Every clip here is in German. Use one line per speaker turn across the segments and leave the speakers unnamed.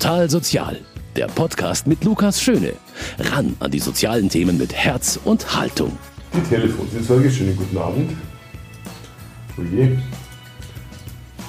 Total Sozial, der Podcast mit Lukas Schöne. Ran an die sozialen Themen mit Herz und Haltung.
Die Telefonseelsorge, schönen guten Abend. Oje,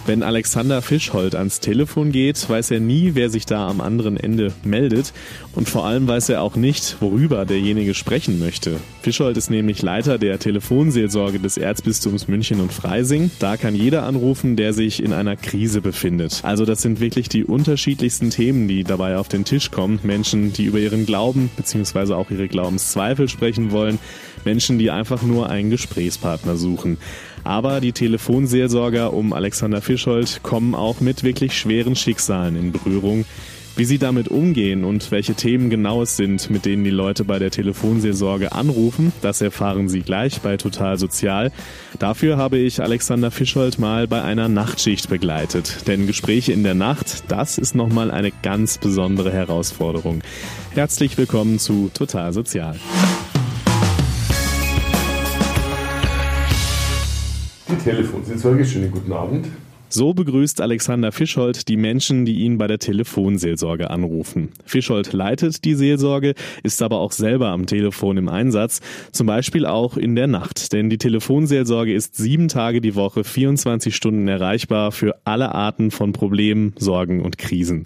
wenn Alexander Fischhold ans Telefon geht, weiß er nie, wer sich da am anderen Ende meldet. Und vor allem weiß er auch nicht, worüber derjenige sprechen möchte. Fischhold ist nämlich Leiter der Telefonseelsorge des Erzbistums München und Freising. Da kann jeder anrufen, der sich in einer Krise befindet. Also das sind wirklich die unterschiedlichsten Themen, die dabei auf den Tisch kommen. Menschen, die über ihren Glauben bzw. auch ihre Glaubenszweifel sprechen wollen. Menschen, die einfach nur einen Gesprächspartner suchen. Aber die Telefonseelsorger um Alexander Fischhold kommen auch mit wirklich schweren Schicksalen in Berührung. Wie sie damit umgehen und welche Themen genau es sind, mit denen die Leute bei der Telefonseelsorge anrufen, das erfahren Sie gleich bei Total Sozial. Dafür habe ich Alexander Fischhold mal bei einer Nachtschicht begleitet. Denn Gespräche in der Nacht, das ist nochmal eine ganz besondere Herausforderung. Herzlich willkommen zu Total Sozial.
Die Telefonseelsorge, schönen guten Abend.
So begrüßt Alexander Fischhold die Menschen, die ihn bei der Telefonseelsorge anrufen. Fischhold leitet die Seelsorge, ist aber auch selber am Telefon im Einsatz, zum Beispiel auch in der Nacht. Denn die Telefonseelsorge ist sieben Tage die Woche, 24 Stunden erreichbar für alle Arten von Problemen, Sorgen und Krisen.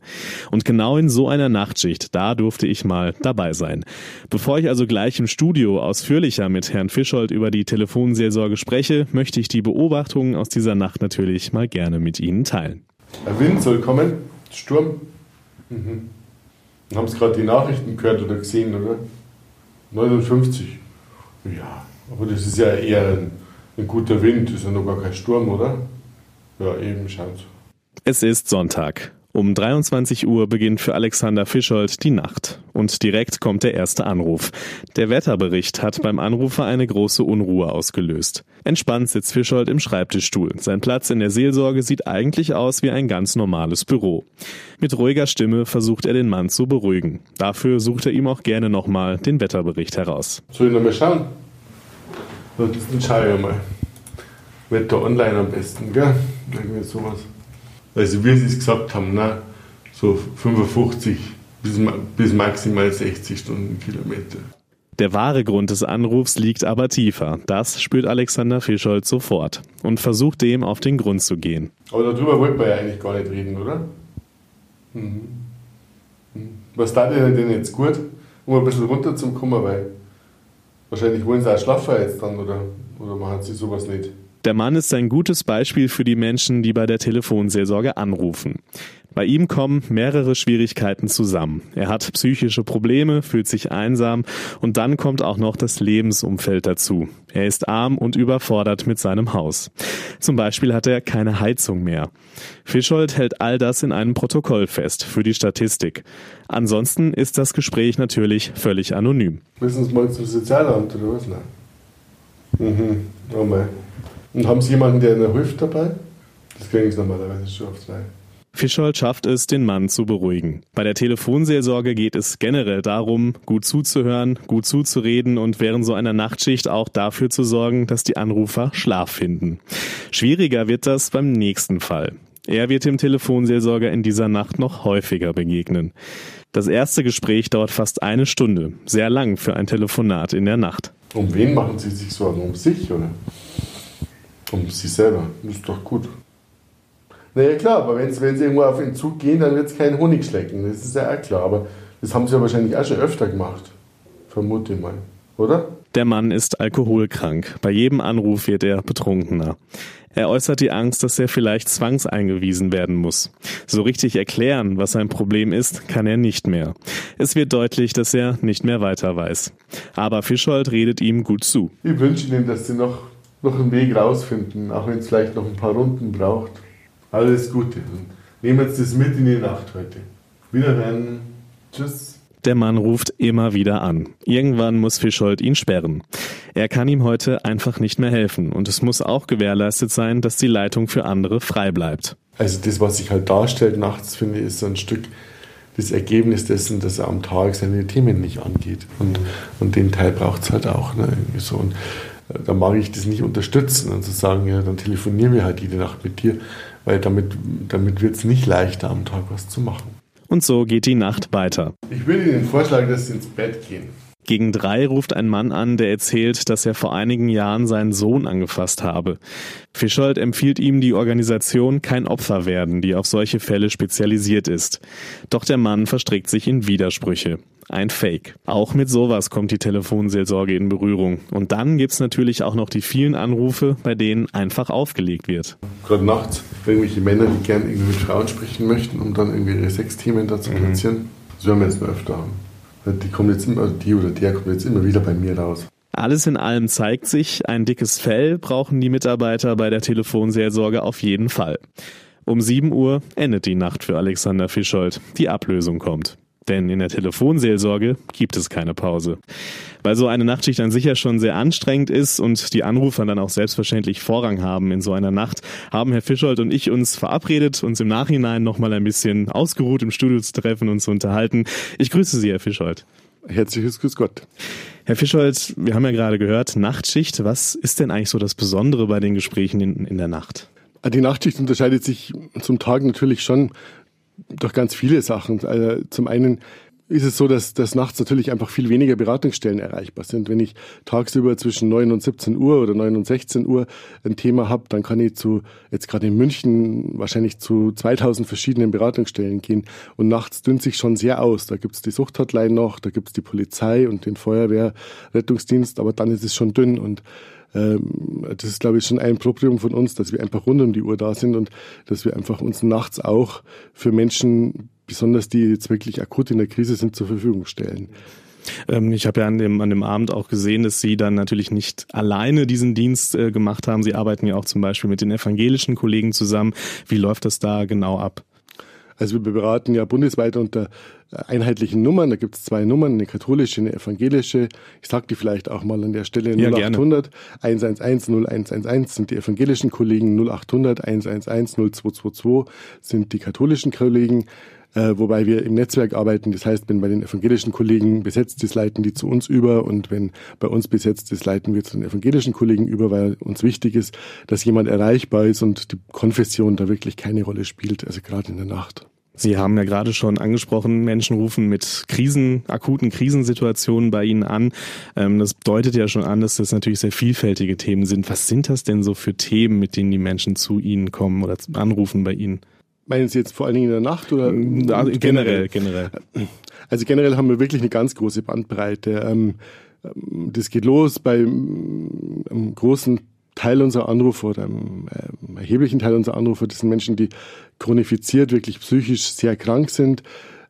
Und genau in so einer Nachtschicht, da durfte ich mal dabei sein. Bevor ich also gleich im Studio ausführlicher mit Herrn Fischhold über die Telefonseelsorge spreche, möchte ich die Beobachtungen aus dieser Nacht natürlich mal gerne gerne mit Ihnen teilen.
Der Wind soll kommen, Sturm. Mhm. Haben Sie gerade die Nachrichten gehört oder gesehen, oder? 59. Ja, aber das ist ja eher ein, ein guter Wind, das ist ja noch gar kein Sturm, oder? Ja, eben, schaut.
Es ist Sonntag. Um 23 Uhr beginnt für Alexander Fischold die Nacht. Und direkt kommt der erste Anruf. Der Wetterbericht hat beim Anrufer eine große Unruhe ausgelöst. Entspannt sitzt Fischold im Schreibtischstuhl. Sein Platz in der Seelsorge sieht eigentlich aus wie ein ganz normales Büro. Mit ruhiger Stimme versucht er den Mann zu beruhigen. Dafür sucht er ihm auch gerne nochmal den Wetterbericht heraus.
Soll ich nochmal schauen? Das entscheide ich mal. Wetter online am besten, gell? Irgendwie sowas. Also wie Sie es gesagt haben, ne? so 55 bis, bis maximal 60 Stundenkilometer.
Der wahre Grund des Anrufs liegt aber tiefer. Das spürt Alexander Fischold sofort und versucht dem auf den Grund zu gehen.
Aber darüber wollten wir ja eigentlich gar nicht reden, oder? Mhm. mhm. Was tat ihr denn jetzt gut, um ein bisschen runterzukommen, weil wahrscheinlich wollen sie auch schlafen jetzt dann, oder, oder machen sie sowas nicht?
Der Mann ist ein gutes Beispiel für die Menschen, die bei der Telefonseelsorge anrufen. Bei ihm kommen mehrere Schwierigkeiten zusammen. Er hat psychische Probleme, fühlt sich einsam und dann kommt auch noch das Lebensumfeld dazu. Er ist arm und überfordert mit seinem Haus. Zum Beispiel hat er keine Heizung mehr. Fischold hält all das in einem Protokoll fest für die Statistik. Ansonsten ist das Gespräch natürlich völlig anonym.
Müssen Sie mal zum Sozialamt oder was? Nein. Mhm. Oh mein. Und haben Sie jemanden, der Ihnen hilft dabei? Das kriegen Sie normalerweise schon auf zwei.
Fischold schafft es, den Mann zu beruhigen. Bei der Telefonseelsorge geht es generell darum, gut zuzuhören, gut zuzureden und während so einer Nachtschicht auch dafür zu sorgen, dass die Anrufer Schlaf finden. Schwieriger wird das beim nächsten Fall. Er wird dem Telefonseelsorger in dieser Nacht noch häufiger begegnen. Das erste Gespräch dauert fast eine Stunde, sehr lang für ein Telefonat in der Nacht.
Um wen machen Sie sich Sorgen? Um sich, oder? Um sich selber. Das ist doch gut. Naja, klar, aber wenn, sie irgendwo auf den Zug gehen, dann wird es keinen Honig schlecken. Das ist ja auch klar. Aber das haben sie ja wahrscheinlich auch schon öfter gemacht. Vermute ich mal. Oder?
Der Mann ist alkoholkrank. Bei jedem Anruf wird er betrunkener. Er äußert die Angst, dass er vielleicht zwangseingewiesen werden muss. So richtig erklären, was sein Problem ist, kann er nicht mehr. Es wird deutlich, dass er nicht mehr weiter weiß. Aber Fischhold redet ihm gut zu.
Ich wünsche Ihnen, dass Sie noch noch einen Weg rausfinden, auch wenn es vielleicht noch ein paar Runden braucht. Alles Gute. nehmen Sie das mit in die Nacht heute. Wiederhören. Tschüss.
Der Mann ruft immer wieder an. Irgendwann muss Fischhold ihn sperren. Er kann ihm heute einfach nicht mehr helfen und es muss auch gewährleistet sein, dass die Leitung für andere frei bleibt.
Also das, was sich halt darstellt nachts, finde ich, ist so ein Stück das Ergebnis dessen, dass er am Tag seine Themen nicht angeht. Und, und den Teil braucht es halt auch. Ne, so. Und da mag ich das nicht unterstützen und zu sagen, ja, dann telefonieren wir halt jede Nacht mit dir, weil damit, damit wird es nicht leichter, am Tag was zu machen.
Und so geht die Nacht weiter.
Ich würde Ihnen vorschlagen, dass Sie ins Bett gehen.
Gegen drei ruft ein Mann an, der erzählt, dass er vor einigen Jahren seinen Sohn angefasst habe. Fischold empfiehlt ihm die Organisation Kein Opfer werden, die auf solche Fälle spezialisiert ist. Doch der Mann verstrickt sich in Widersprüche. Ein Fake. Auch mit sowas kommt die Telefonseelsorge in Berührung. Und dann gibt's natürlich auch noch die vielen Anrufe, bei denen einfach aufgelegt wird.
Gerade nachts irgendwelche Männer, die gerne irgendwie mit Frauen sprechen möchten, um dann irgendwie ihre Sexthemen da zu platzieren. Mhm. Das werden wir jetzt mal öfter haben. Die kommt jetzt immer, die oder der kommt jetzt immer wieder bei mir raus.
Alles in allem zeigt sich, ein dickes Fell brauchen die Mitarbeiter bei der Telefonseelsorge auf jeden Fall. Um 7 Uhr endet die Nacht für Alexander Fischold. Die Ablösung kommt. Denn in der Telefonseelsorge gibt es keine Pause. Weil so eine Nachtschicht dann sicher schon sehr anstrengend ist und die Anrufer dann auch selbstverständlich Vorrang haben in so einer Nacht, haben Herr Fischold und ich uns verabredet, uns im Nachhinein nochmal ein bisschen ausgeruht im Studio zu treffen und zu unterhalten. Ich grüße Sie, Herr Fischold.
Herzliches Grüß Gott.
Herr Fischold, wir haben ja gerade gehört, Nachtschicht. Was ist denn eigentlich so das Besondere bei den Gesprächen in, in der Nacht?
Die Nachtschicht unterscheidet sich zum Tag natürlich schon durch ganz viele Sachen. Also zum einen ist es so, dass, dass nachts natürlich einfach viel weniger Beratungsstellen erreichbar sind. Wenn ich tagsüber zwischen 9 und 17 Uhr oder 9 und 16 Uhr ein Thema habe, dann kann ich zu, jetzt gerade in München, wahrscheinlich zu 2000 verschiedenen Beratungsstellen gehen. Und nachts dünnt sich schon sehr aus. Da gibt's die Suchthotline noch, da gibt's die Polizei und den Feuerwehrrettungsdienst, aber dann ist es schon dünn und ähm, das ist, glaube ich, schon ein Problem von uns, dass wir einfach rund um die Uhr da sind und dass wir einfach uns nachts auch für Menschen, besonders die jetzt wirklich akut in der Krise sind, zur Verfügung stellen.
Ähm, ich habe ja an dem, an dem Abend auch gesehen, dass Sie dann natürlich nicht alleine diesen Dienst äh, gemacht haben. Sie arbeiten ja auch zum Beispiel mit den evangelischen Kollegen zusammen. Wie läuft das da genau ab?
Also wir beraten ja bundesweit unter einheitlichen Nummern. Da gibt es zwei Nummern, eine katholische, eine evangelische. Ich sage die vielleicht auch mal an der Stelle. 0800 ja, 111 0111 sind die evangelischen Kollegen, 0800 111 0222 sind die katholischen Kollegen. Äh, wobei wir im Netzwerk arbeiten. Das heißt, wenn bei den evangelischen Kollegen besetzt ist, leiten die zu uns über und wenn bei uns besetzt ist, leiten wir zu den evangelischen Kollegen über, weil uns wichtig ist, dass jemand erreichbar ist und die Konfession da wirklich keine Rolle spielt, also gerade in der Nacht.
Sie haben ja gerade schon angesprochen, Menschen rufen mit Krisen, akuten Krisensituationen bei Ihnen an. Ähm, das deutet ja schon an, dass das natürlich sehr vielfältige Themen sind. Was sind das denn so für Themen, mit denen die Menschen zu Ihnen kommen oder anrufen bei Ihnen?
Meinen Sie jetzt vor allen Dingen in der Nacht oder
also generell, generell?
Also generell haben wir wirklich eine ganz große Bandbreite. Ähm, ähm, das geht los bei einem großen Teil unserer Anrufer oder einem erheblichen Teil unserer Anrufer, das sind Menschen, die chronifiziert, wirklich psychisch sehr krank sind.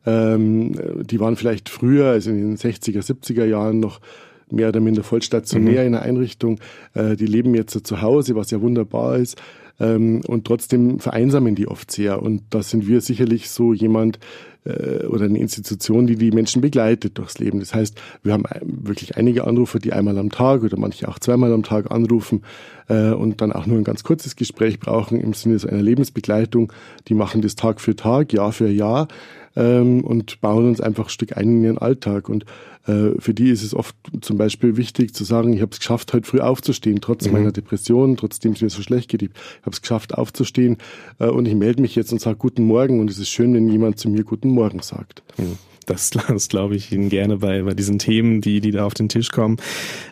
Ähm, die waren vielleicht früher, also in den 60er, 70er Jahren noch mehr oder minder vollstationär mhm. in einer Einrichtung. Äh, die leben jetzt zu Hause, was ja wunderbar ist. Ähm, und trotzdem vereinsamen die oft sehr. Und da sind wir sicherlich so jemand äh, oder eine Institution, die die Menschen begleitet durchs Leben. Das heißt, wir haben wirklich einige Anrufer, die einmal am Tag oder manche auch zweimal am Tag anrufen äh, und dann auch nur ein ganz kurzes Gespräch brauchen im Sinne so einer Lebensbegleitung. Die machen das Tag für Tag, Jahr für Jahr ähm, und bauen uns einfach ein Stück ein in ihren Alltag. Und äh, für die ist es oft zum Beispiel wichtig zu sagen, ich habe es geschafft, heute früh aufzustehen, trotz mhm. meiner Depression, trotzdem es mir so schlecht geht. Ich habe es geschafft, aufzustehen äh, und ich melde mich jetzt und sage Guten Morgen und es ist schön, wenn jemand zu mir Guten Morgen sagt.
Mhm. Das, das glaube ich Ihnen gerne bei, bei diesen Themen, die, die da auf den Tisch kommen.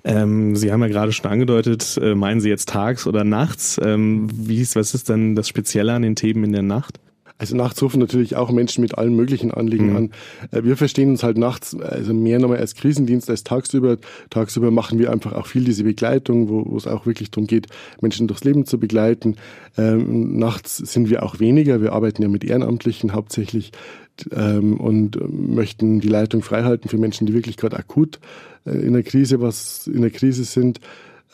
Ähm, Sie haben ja gerade schon angedeutet, äh, meinen Sie jetzt tags oder nachts? Ähm, wie ist, was ist denn das Spezielle an den Themen in der Nacht?
Also nachts rufen natürlich auch Menschen mit allen möglichen Anliegen mhm. an. Äh, wir verstehen uns halt nachts also mehr nochmal als Krisendienst als tagsüber. Tagsüber machen wir einfach auch viel diese Begleitung, wo, wo es auch wirklich darum geht, Menschen durchs Leben zu begleiten. Ähm, nachts sind wir auch weniger. Wir arbeiten ja mit Ehrenamtlichen hauptsächlich ähm, und möchten die Leitung freihalten für Menschen, die wirklich gerade akut äh, in der Krise was in der Krise sind.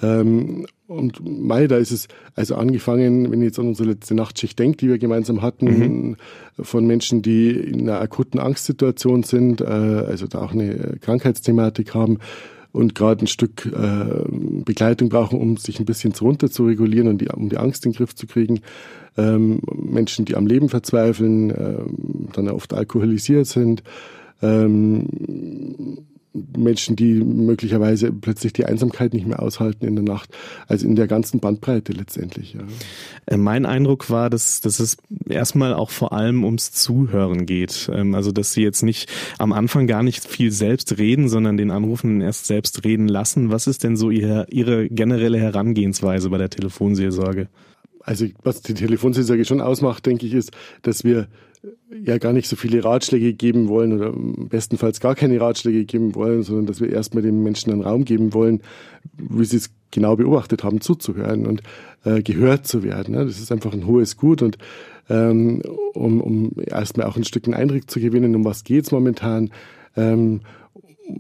Ähm, und Mai, da ist es also angefangen, wenn ich jetzt an unsere letzte Nachtschicht denke, die wir gemeinsam hatten, mhm. von Menschen, die in einer akuten Angstsituation sind, äh, also da auch eine Krankheitsthematik haben und gerade ein Stück äh, Begleitung brauchen, um sich ein bisschen runter zu regulieren und die, um die Angst in den Griff zu kriegen. Ähm, Menschen, die am Leben verzweifeln, ähm, dann oft alkoholisiert sind. Ähm, Menschen, die möglicherweise plötzlich die Einsamkeit nicht mehr aushalten in der Nacht. Also in der ganzen Bandbreite letztendlich. Ja.
Äh, mein Eindruck war, dass, dass es erstmal auch vor allem ums Zuhören geht. Ähm, also dass sie jetzt nicht am Anfang gar nicht viel selbst reden, sondern den Anrufenden erst selbst reden lassen. Was ist denn so ihre, ihre generelle Herangehensweise bei der Telefonseelsorge?
Also was die Telefonseelsorge schon ausmacht, denke ich, ist, dass wir ja gar nicht so viele Ratschläge geben wollen oder bestenfalls gar keine Ratschläge geben wollen, sondern dass wir erstmal den Menschen einen Raum geben wollen, wie sie es genau beobachtet haben, zuzuhören und äh, gehört zu werden. Ne? Das ist einfach ein hohes Gut und ähm, um, um erstmal auch ein Stück einen Eindruck zu gewinnen, um was geht's momentan. Ähm,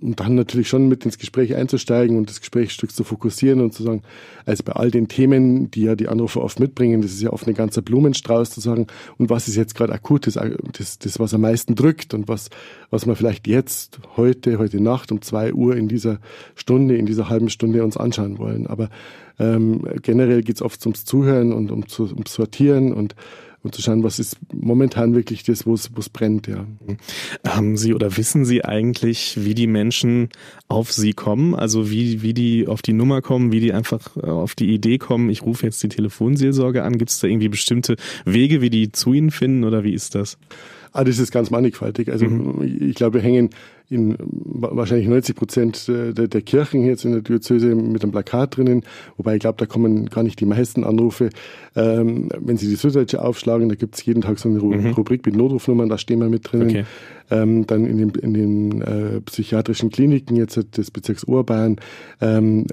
und dann natürlich schon mit ins Gespräch einzusteigen und das Gesprächsstück zu fokussieren und zu sagen, also bei all den Themen, die ja die Anrufer oft mitbringen, das ist ja oft ein ganzer Blumenstrauß zu sagen, und was ist jetzt gerade akut, das, das, das, was am meisten drückt und was, was man vielleicht jetzt, heute, heute Nacht um zwei Uhr in dieser Stunde, in dieser halben Stunde uns anschauen wollen. Aber ähm, generell geht's oft ums Zuhören und um zu, ums Sortieren und und zu schauen, was ist momentan wirklich das, wo es brennt, ja.
Haben Sie oder wissen Sie eigentlich, wie die Menschen auf Sie kommen? Also wie, wie die auf die Nummer kommen, wie die einfach äh, auf die Idee kommen, ich rufe jetzt die Telefonseelsorge an. Gibt es da irgendwie bestimmte Wege, wie die zu Ihnen finden oder wie ist das?
Ah, das ist ganz mannigfaltig. Also mhm. ich glaube, wir hängen in wahrscheinlich 90 Prozent der, der, Kirchen jetzt in der Diözese mit einem Plakat drinnen, wobei ich glaube, da kommen gar nicht die meisten Anrufe. Ähm, wenn Sie die Süddeutsche aufschlagen, da gibt es jeden Tag so eine mhm. Rubrik mit Notrufnummern, da stehen wir mit drinnen. Okay. Ähm, dann in den, in den äh, psychiatrischen Kliniken jetzt des Bezirks Oberbayern, ähm,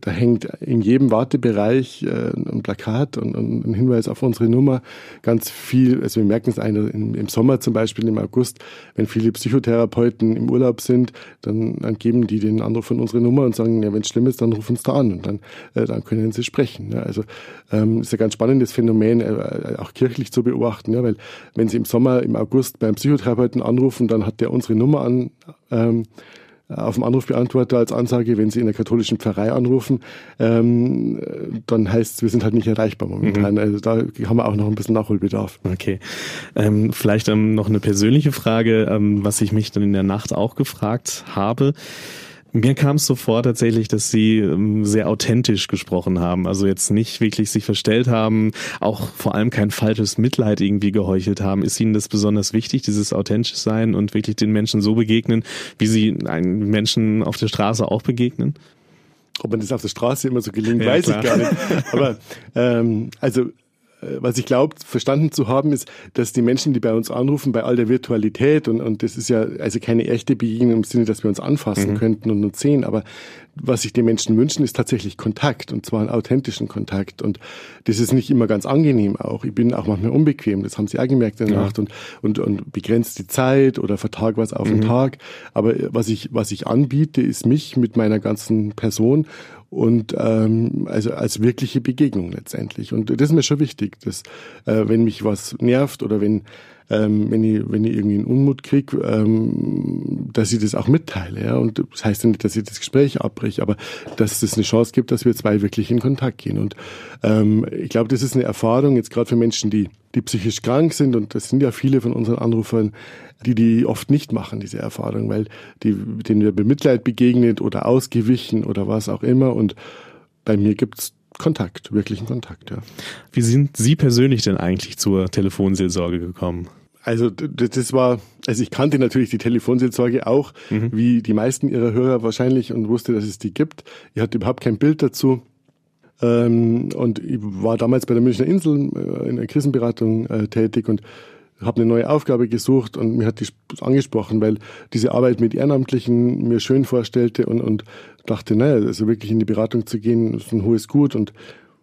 da hängt in jedem Wartebereich äh, ein Plakat und, und, ein Hinweis auf unsere Nummer. Ganz viel, also wir merken es ein, im Sommer zum Beispiel im August, wenn viele Psychotherapeuten im Urlaub sind, dann, dann geben die den Anruf von unserer Nummer und sagen, ja, wenn es schlimm ist, dann ruf uns da an und dann, äh, dann können sie sprechen. Ja, also ähm, ist ein ganz spannendes Phänomen, äh, auch kirchlich zu beobachten, ja, weil wenn sie im Sommer, im August beim Psychotherapeuten anrufen, dann hat der unsere Nummer an. Ähm, auf dem Anrufbeantworter als Ansage, wenn Sie in der katholischen Pfarrei anrufen, ähm, dann heißt es, wir sind halt nicht erreichbar momentan. Mhm. Also da haben wir auch noch ein bisschen Nachholbedarf.
Okay. Ähm, vielleicht ähm, noch eine persönliche Frage, ähm, was ich mich dann in der Nacht auch gefragt habe. Mir kam es so vor tatsächlich, dass sie ähm, sehr authentisch gesprochen haben. Also jetzt nicht wirklich sich verstellt haben, auch vor allem kein falsches Mitleid irgendwie geheuchelt haben. Ist Ihnen das besonders wichtig, dieses authentisch sein und wirklich den Menschen so begegnen, wie Sie einen Menschen auf der Straße auch begegnen?
Ob man das auf der Straße immer so gelingt, ja, weiß klar. ich gar nicht. Aber ähm, also was ich glaube, verstanden zu haben, ist, dass die Menschen, die bei uns anrufen, bei all der Virtualität, und, und das ist ja also keine echte Begegnung im Sinne, dass wir uns anfassen mhm. könnten und uns sehen, aber was sich die Menschen wünschen, ist tatsächlich Kontakt und zwar einen authentischen Kontakt. Und das ist nicht immer ganz angenehm auch. Ich bin auch manchmal unbequem, das haben Sie auch gemerkt in der ja. Nacht und, und, und begrenzt die Zeit oder vertag was auf mhm. den Tag. Aber was ich, was ich anbiete, ist mich mit meiner ganzen Person und ähm, also als wirkliche Begegnung letztendlich. Und das ist mir schon wichtig, dass äh, wenn mich was nervt oder wenn ähm, wenn ich wenn ich irgendwie einen Unmut krieg, ähm, dass ich das auch mitteile. Ja? Und das heißt ja nicht, dass ich das Gespräch abbreche, aber dass es eine Chance gibt, dass wir zwei wirklich in Kontakt gehen. Und ähm, ich glaube, das ist eine Erfahrung jetzt gerade für Menschen, die die psychisch krank sind und das sind ja viele von unseren Anrufern, die die oft nicht machen, diese Erfahrung, weil die, denen wir Bemitleid begegnet oder ausgewichen oder was auch immer. Und bei mir gibt's Kontakt, wirklichen Kontakt, ja.
Wie sind Sie persönlich denn eigentlich zur Telefonseelsorge gekommen?
Also das war, also ich kannte natürlich die Telefonseelsorge auch, mhm. wie die meisten ihrer Hörer wahrscheinlich und wusste, dass es die gibt. Ich hatte überhaupt kein Bild dazu. Ähm, und ich war damals bei der Münchner Insel äh, in der Krisenberatung äh, tätig und habe eine neue Aufgabe gesucht und mir hat die angesprochen, weil diese Arbeit mit Ehrenamtlichen mir schön vorstellte und, und dachte, naja, also wirklich in die Beratung zu gehen, ist ein hohes Gut und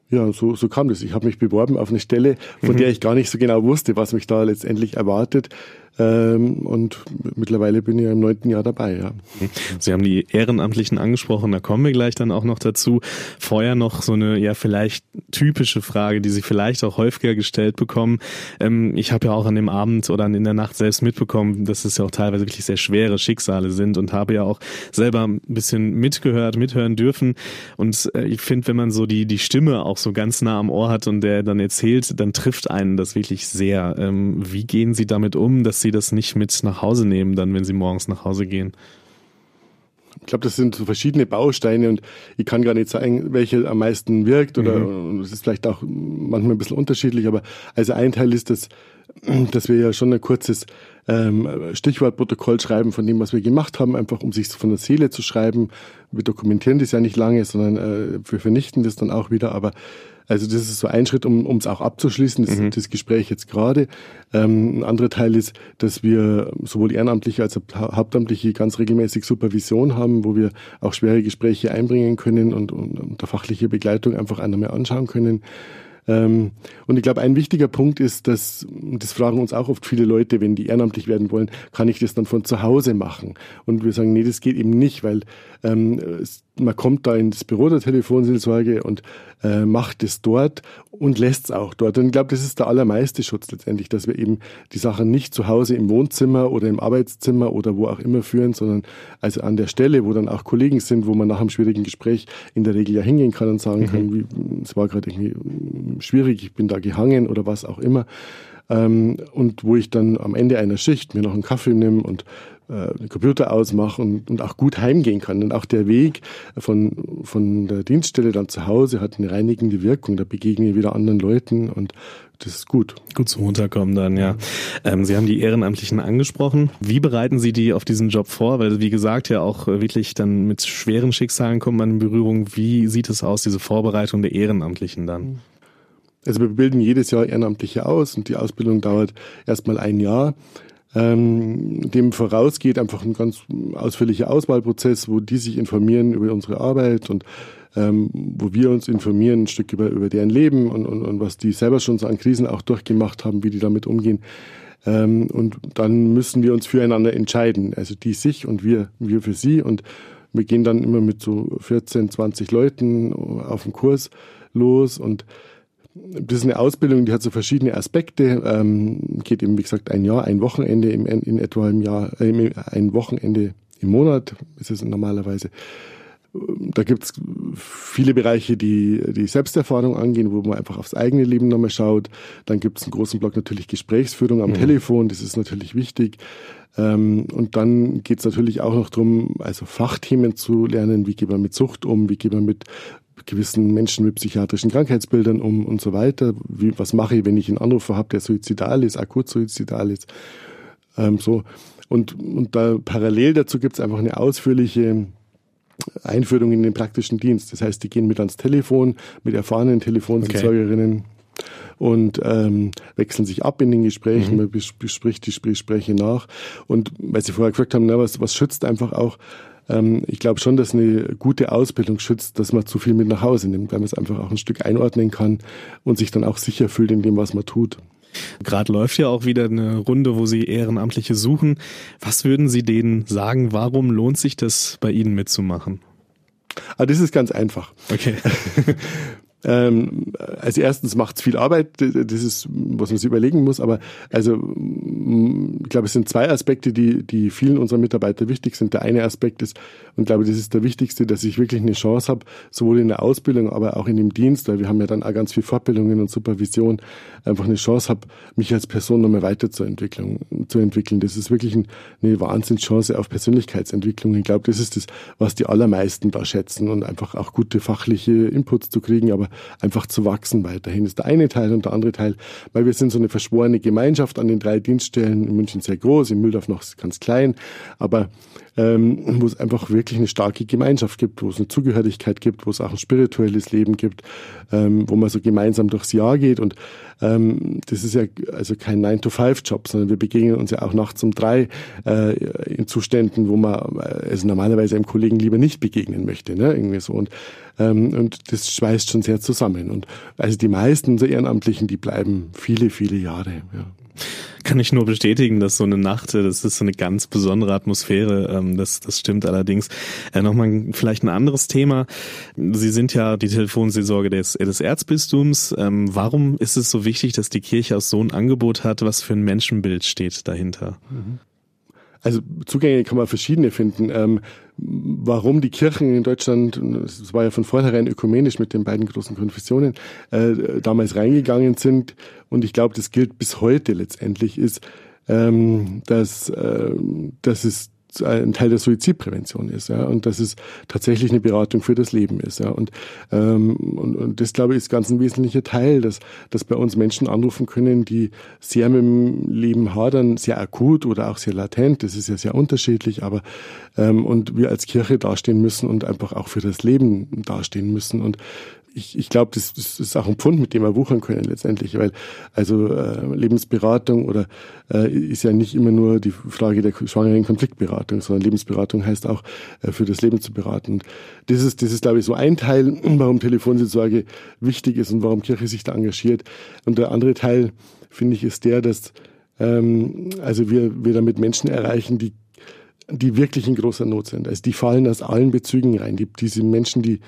ja, so, so kam das. Ich habe mich beworben auf eine Stelle, von mhm. der ich gar nicht so genau wusste, was mich da letztendlich erwartet. Ähm, und mittlerweile bin ich ja im neunten Jahr dabei, ja.
Sie haben die Ehrenamtlichen angesprochen, da kommen wir gleich dann auch noch dazu. Vorher noch so eine, ja, vielleicht typische Frage, die Sie vielleicht auch häufiger gestellt bekommen. Ähm, ich habe ja auch an dem Abend oder in der Nacht selbst mitbekommen, dass es ja auch teilweise wirklich sehr schwere Schicksale sind und habe ja auch selber ein bisschen mitgehört, mithören dürfen. Und äh, ich finde, wenn man so die, die Stimme auch so ganz nah am Ohr hat und der dann erzählt, dann trifft einen das wirklich sehr. Ähm, wie gehen Sie damit um, dass Sie das nicht mit nach Hause nehmen, dann, wenn Sie morgens nach Hause gehen?
Ich glaube, das sind so verschiedene Bausteine und ich kann gar nicht sagen, welche am meisten wirkt oder mhm. es ist vielleicht auch manchmal ein bisschen unterschiedlich, aber also ein Teil ist das, dass wir ja schon ein kurzes ähm, Stichwortprotokoll schreiben von dem, was wir gemacht haben, einfach um sich von der Seele zu schreiben. Wir dokumentieren das ja nicht lange, sondern äh, wir vernichten das dann auch wieder, aber also das ist so ein Schritt, um es auch abzuschließen, das, mhm. das Gespräch jetzt gerade. Ähm, ein anderer Teil ist, dass wir sowohl Ehrenamtliche als auch Hauptamtliche ganz regelmäßig Supervision haben, wo wir auch schwere Gespräche einbringen können und, und unter fachliche Begleitung einfach einmal mehr anschauen können. Ähm, und ich glaube, ein wichtiger Punkt ist, dass, das fragen uns auch oft viele Leute, wenn die ehrenamtlich werden wollen, kann ich das dann von zu Hause machen? Und wir sagen, nee, das geht eben nicht, weil ähm, man kommt da ins Büro der Telefonseelsorge und äh, macht es dort und lässt es auch dort. Und ich glaube, das ist der allermeiste Schutz letztendlich, dass wir eben die Sachen nicht zu Hause im Wohnzimmer oder im Arbeitszimmer oder wo auch immer führen, sondern also an der Stelle, wo dann auch Kollegen sind, wo man nach einem schwierigen Gespräch in der Regel ja hingehen kann und sagen mhm. kann, wie, es war gerade irgendwie schwierig, ich bin da gehangen oder was auch immer. Ähm, und wo ich dann am Ende einer Schicht mir noch einen Kaffee nehme und den Computer ausmache und, und auch gut heimgehen kann. Und auch der Weg von, von der Dienststelle dann zu Hause hat eine reinigende Wirkung. Da begegne ich wieder anderen Leuten und das ist gut.
Gut zum Runterkommen dann, ja. Ähm, Sie haben die Ehrenamtlichen angesprochen. Wie bereiten Sie die auf diesen Job vor? Weil, wie gesagt, ja auch wirklich dann mit schweren Schicksalen kommt man in Berührung. Wie sieht es aus, diese Vorbereitung der Ehrenamtlichen dann?
Also wir bilden jedes Jahr Ehrenamtliche aus und die Ausbildung dauert erstmal ein Jahr. Ähm, dem vorausgeht einfach ein ganz ausführlicher Auswahlprozess, wo die sich informieren über unsere Arbeit und ähm, wo wir uns informieren ein Stück über, über deren Leben und, und, und was die selber schon so an Krisen auch durchgemacht haben, wie die damit umgehen. Ähm, und dann müssen wir uns füreinander entscheiden, also die sich und wir, wir für sie. Und wir gehen dann immer mit so 14, 20 Leuten auf den Kurs los und das ist eine Ausbildung, die hat so verschiedene Aspekte. Ähm, geht eben, wie gesagt, ein Jahr, ein Wochenende im, in etwa im Jahr, äh, ein Wochenende im Monat ist es normalerweise. Da gibt's viele Bereiche, die die Selbsterfahrung angehen, wo man einfach aufs eigene Leben nochmal schaut. Dann gibt's einen großen Block natürlich Gesprächsführung am mhm. Telefon, das ist natürlich wichtig. Ähm, und dann geht's natürlich auch noch drum, also Fachthemen zu lernen, wie geht man mit Sucht um, wie geht man mit gewissen Menschen mit psychiatrischen Krankheitsbildern um und so weiter. Wie, was mache ich, wenn ich einen Anrufer habe, der suizidal ist, akut suizidal ist? Ähm, so. Und, und da parallel dazu gibt es einfach eine ausführliche Einführung in den praktischen Dienst. Das heißt, die gehen mit ans Telefon, mit erfahrenen Telefonseelsorgerinnen. Okay. Und ähm, wechseln sich ab in den Gesprächen, mhm. man bespricht die Gespräche nach. Und weil Sie vorher gefragt haben, na, was, was schützt einfach auch, ähm, ich glaube schon, dass eine gute Ausbildung schützt, dass man zu viel mit nach Hause nimmt, weil man es einfach auch ein Stück einordnen kann und sich dann auch sicher fühlt in dem, was man tut.
Gerade läuft ja auch wieder eine Runde, wo Sie Ehrenamtliche suchen. Was würden Sie denen sagen? Warum lohnt sich das bei Ihnen mitzumachen?
Ah, das ist ganz einfach.
Okay.
Ähm, also erstens macht es viel Arbeit, das ist, was man sich überlegen muss, aber also ich glaube, es sind zwei Aspekte, die, die vielen unserer Mitarbeiter wichtig sind. Der eine Aspekt ist, und ich glaube, das ist der wichtigste, dass ich wirklich eine Chance habe, sowohl in der Ausbildung, aber auch in dem Dienst, weil wir haben ja dann auch ganz viel Fortbildungen und Supervision, einfach eine Chance habe, mich als Person nochmal weiterzuentwickeln. Zu entwickeln. Das ist wirklich eine Wahnsinnschance auf Persönlichkeitsentwicklung. Ich glaube, das ist das, was die allermeisten da schätzen und einfach auch gute fachliche Inputs zu kriegen, aber einfach zu wachsen weiterhin. Das ist der eine Teil und der andere Teil, weil wir sind so eine verschworene Gemeinschaft an den drei Dienststellen, in München sehr groß, in Mühldorf noch ganz klein, aber ähm, wo es einfach wirklich eine starke Gemeinschaft gibt, wo es eine Zugehörigkeit gibt, wo es auch ein spirituelles Leben gibt, ähm, wo man so gemeinsam durchs Jahr geht. Und ähm, das ist ja also kein 9-to-5-Job, sondern wir begegnen uns ja auch nachts um drei äh, in Zuständen, wo man äh, also normalerweise einem Kollegen lieber nicht begegnen möchte. Ne? Irgendwie so. Und, ähm, und das schweißt schon sehr zusammen. Und also die meisten unserer Ehrenamtlichen, die bleiben viele, viele Jahre. Ja.
Kann ich nur bestätigen, dass so eine Nacht, äh, das ist so eine ganz besondere Atmosphäre. Ähm, das, das stimmt allerdings. Äh, Nochmal vielleicht ein anderes Thema. Sie sind ja die Telefonseelsorge des, des Erzbistums. Ähm, warum ist es so wichtig, dass die Kirche auch so ein Angebot hat? Was für ein Menschenbild steht dahinter?
Mhm. Also Zugänge kann man verschiedene finden. Ähm, warum die Kirchen in Deutschland, es war ja von vornherein ökumenisch mit den beiden großen Konfessionen, äh, damals reingegangen sind, und ich glaube, das gilt bis heute letztendlich, ist, ähm, dass, äh, dass es ein Teil der Suizidprävention ist, ja, und dass es tatsächlich eine Beratung für das Leben ist, ja, und ähm, und, und das glaube ich ist ganz ein wesentlicher Teil, dass dass bei uns Menschen anrufen können, die sehr mit dem Leben hadern, sehr akut oder auch sehr latent, das ist ja sehr unterschiedlich, aber ähm, und wir als Kirche dastehen müssen und einfach auch für das Leben dastehen müssen und ich, ich glaube, das, das ist auch ein Pfund, mit dem wir wuchern können letztendlich, weil also äh, Lebensberatung oder äh, ist ja nicht immer nur die Frage der schwangeren Konfliktberatung, sondern Lebensberatung heißt auch äh, für das Leben zu beraten. Und das ist, das ist, glaube ich, so ein Teil, warum Telefonseelsorge wichtig ist und warum Kirche sich da engagiert. Und der andere Teil, finde ich, ist der, dass ähm, also wir, wir damit Menschen erreichen, die die wirklich in großer Not sind. Also die fallen aus allen Bezügen rein. Die, diese Menschen, die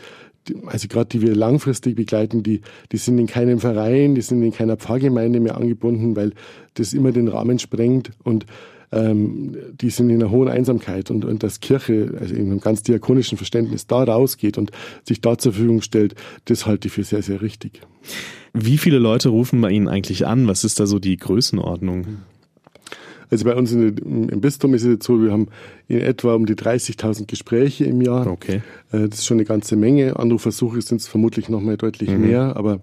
also gerade die wir langfristig begleiten, die, die sind in keinem Verein, die sind in keiner Pfarrgemeinde mehr angebunden, weil das immer den Rahmen sprengt und ähm, die sind in einer hohen Einsamkeit und, und dass Kirche, also in einem ganz diakonischen Verständnis, da rausgeht und sich da zur Verfügung stellt, das halte ich für sehr, sehr richtig.
Wie viele Leute rufen bei Ihnen eigentlich an? Was ist da so die Größenordnung?
Also bei uns in, im Bistum ist es jetzt so, wir haben in etwa um die 30.000 Gespräche im Jahr.
Okay.
Äh, das ist schon eine ganze Menge. Anrufversuche sind es vermutlich noch mal deutlich mhm. mehr, aber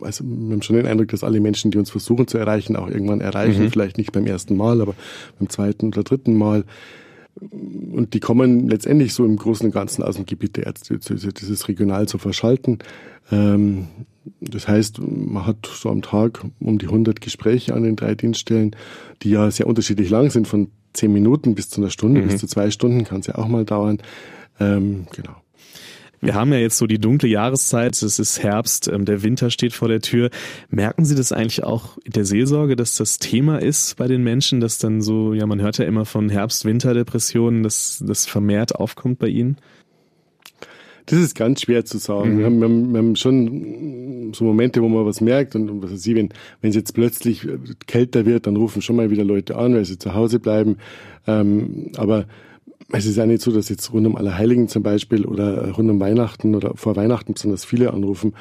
also wir haben schon den Eindruck, dass alle Menschen, die uns versuchen zu erreichen, auch irgendwann erreichen. Mhm. Vielleicht nicht beim ersten Mal, aber beim zweiten oder dritten Mal. Und die kommen letztendlich so im Großen und Ganzen aus dem Gebiet der Ärzte. Das ist regional zu verschalten. Ähm, das heißt, man hat so am Tag um die 100 Gespräche an den drei Dienststellen, die ja sehr unterschiedlich lang sind, von zehn Minuten bis zu einer Stunde, mhm. bis zu zwei Stunden kann es ja auch mal dauern. Ähm, genau.
Wir haben ja jetzt so die dunkle Jahreszeit, es ist Herbst, ähm, der Winter steht vor der Tür. Merken Sie das eigentlich auch in der Seelsorge, dass das Thema ist bei den Menschen, dass dann so, ja, man hört ja immer von Herbst-Winter-Depressionen, dass das vermehrt aufkommt bei Ihnen?
Das ist ganz schwer zu sagen. Mhm. Wir, haben, wir, haben, wir, haben, schon so Momente, wo man was merkt und, und was weiß ich, wenn wenn es jetzt plötzlich kälter wird, dann rufen schon mal wieder Leute an, weil sie zu Hause bleiben. Ähm, aber es ist ja nicht so, dass jetzt rund um Allerheiligen zum Beispiel oder rund um Weihnachten oder vor Weihnachten besonders viele anrufen.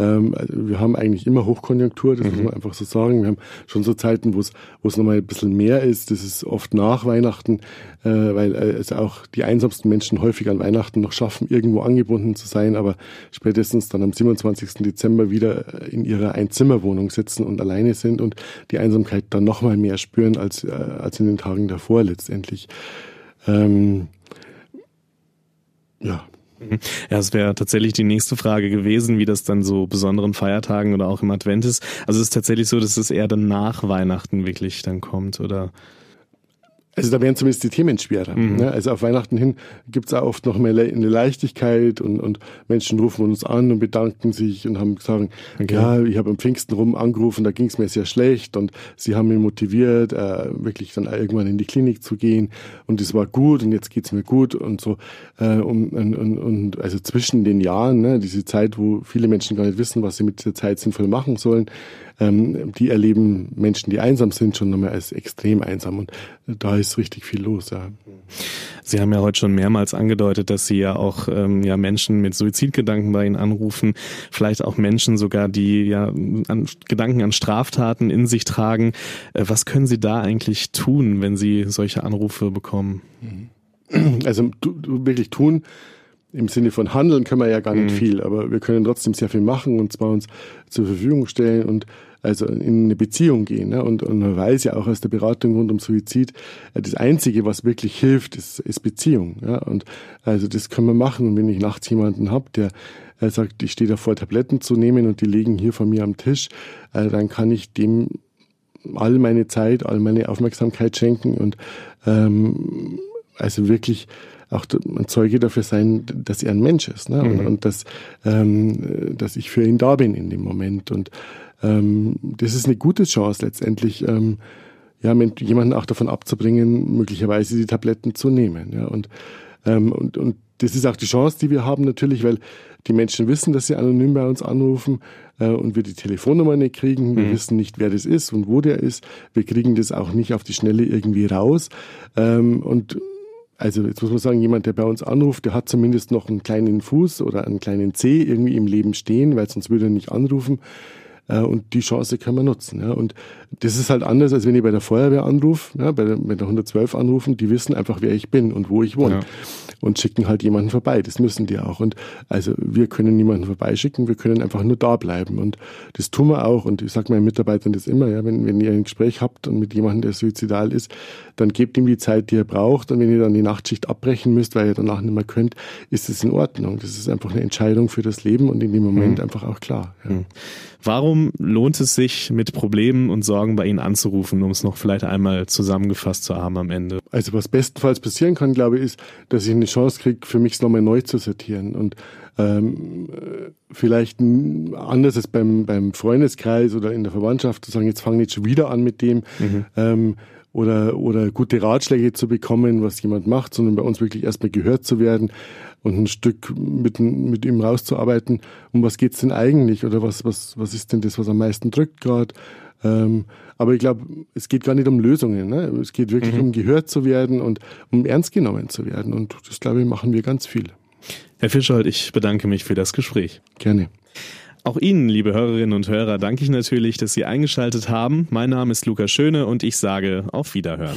Ähm, also wir haben eigentlich immer Hochkonjunktur, das mhm. muss man einfach so sagen. Wir haben schon so Zeiten, wo es wo es nochmal ein bisschen mehr ist. Das ist oft nach Weihnachten, äh, weil äh, es auch die einsamsten Menschen häufig an Weihnachten noch schaffen, irgendwo angebunden zu sein, aber spätestens dann am 27. Dezember wieder in ihrer Einzimmerwohnung sitzen und alleine sind und die Einsamkeit dann nochmal mehr spüren als, äh, als in den Tagen davor letztendlich. Ähm,
ja. Mhm. Ja, es wäre tatsächlich die nächste Frage gewesen, wie das dann so besonderen Feiertagen oder auch im Advent ist. Also es ist tatsächlich so, dass es eher dann nach Weihnachten wirklich dann kommt, oder?
Also da wären zumindest die Themen schwerer. Mhm. Ne? Also auf Weihnachten hin gibt's auch oft noch mehr eine Leichtigkeit und, und Menschen rufen uns an und bedanken sich und haben gesagt, okay. ja, ich habe am Pfingsten rum angerufen, da ging's mir sehr schlecht und sie haben mich motiviert, äh, wirklich dann irgendwann in die Klinik zu gehen und es war gut und jetzt geht's mir gut und so. Äh, und, und, und also zwischen den Jahren, ne, diese Zeit, wo viele Menschen gar nicht wissen, was sie mit dieser Zeit sinnvoll machen sollen, ähm, die erleben Menschen, die einsam sind, schon nochmal als extrem einsam. Und da ist richtig viel los. Ja.
Sie haben ja heute schon mehrmals angedeutet, dass Sie ja auch ähm, ja Menschen mit Suizidgedanken bei Ihnen anrufen, vielleicht auch Menschen sogar, die ja an, Gedanken an Straftaten in sich tragen. Äh, was können Sie da eigentlich tun, wenn Sie solche Anrufe bekommen?
Also du, du wirklich tun im Sinne von Handeln können wir ja gar nicht mhm. viel, aber wir können trotzdem sehr viel machen und zwar uns zur Verfügung stellen und also in eine Beziehung gehen. Ne? Und, und man weiß ja auch aus der Beratung rund um Suizid, äh, das Einzige, was wirklich hilft, ist, ist Beziehung. Ja? Und also das können wir machen. Und wenn ich nachts jemanden habe, der äh, sagt, ich stehe davor, Tabletten zu nehmen und die liegen hier vor mir am Tisch, äh, dann kann ich dem all meine Zeit, all meine Aufmerksamkeit schenken und ähm, also wirklich auch ein Zeuge dafür sein, dass er ein Mensch ist ne? und, mhm. und dass, ähm, dass ich für ihn da bin in dem Moment. Und ähm, das ist eine gute Chance letztendlich, ähm, ja, jemanden auch davon abzubringen, möglicherweise die Tabletten zu nehmen. Ja? Und, ähm, und, und das ist auch die Chance, die wir haben natürlich, weil die Menschen wissen, dass sie anonym bei uns anrufen äh, und wir die Telefonnummer nicht kriegen. Wir mhm. wissen nicht, wer das ist und wo der ist. Wir kriegen das auch nicht auf die Schnelle irgendwie raus. Ähm, und also jetzt muss man sagen, jemand, der bei uns anruft, der hat zumindest noch einen kleinen Fuß oder einen kleinen Zeh irgendwie im Leben stehen, weil sonst würde er nicht anrufen. Äh, und die Chance kann man nutzen. Ja. Und das ist halt anders, als wenn ich bei der Feuerwehr anrufe, ja, bei der, bei der 112 anrufen, die wissen einfach, wer ich bin und wo ich wohne. Ja. Und schicken halt jemanden vorbei. Das müssen die auch. Und also wir können niemanden vorbeischicken, wir können einfach nur da bleiben. Und das tun wir auch. Und ich sage meinen Mitarbeitern das immer, ja, wenn, wenn ihr ein Gespräch habt und mit jemandem, der suizidal ist, dann gebt ihm die Zeit, die er braucht. Und wenn ihr dann die Nachtschicht abbrechen müsst, weil ihr danach nicht mehr könnt, ist es in Ordnung. Das ist einfach eine Entscheidung für das Leben und in dem Moment mhm. einfach auch klar. Ja. Mhm.
Warum lohnt es sich, mit Problemen und Sorgen bei Ihnen anzurufen, um es noch vielleicht einmal zusammengefasst zu haben am Ende?
Also was bestenfalls passieren kann, glaube ich, ist, dass ich eine Chance kriege, für mich es nochmal neu zu sortieren und ähm, vielleicht anders als beim, beim Freundeskreis oder in der Verwandtschaft zu sagen, jetzt fange ich schon wieder an mit dem. Mhm. Ähm, oder, oder gute Ratschläge zu bekommen, was jemand macht, sondern bei uns wirklich erstmal gehört zu werden und ein Stück mit, mit ihm rauszuarbeiten, um was geht's denn eigentlich oder was, was, was ist denn das, was am meisten drückt gerade. Ähm, aber ich glaube, es geht gar nicht um Lösungen. Ne? Es geht wirklich mhm. um gehört zu werden und um ernst genommen zu werden. Und das, glaube ich, machen wir ganz viel.
Herr Fischold, ich bedanke mich für das Gespräch.
Gerne.
Auch Ihnen, liebe Hörerinnen und Hörer, danke ich natürlich, dass Sie eingeschaltet haben. Mein Name ist Lukas Schöne und ich sage auf Wiederhören.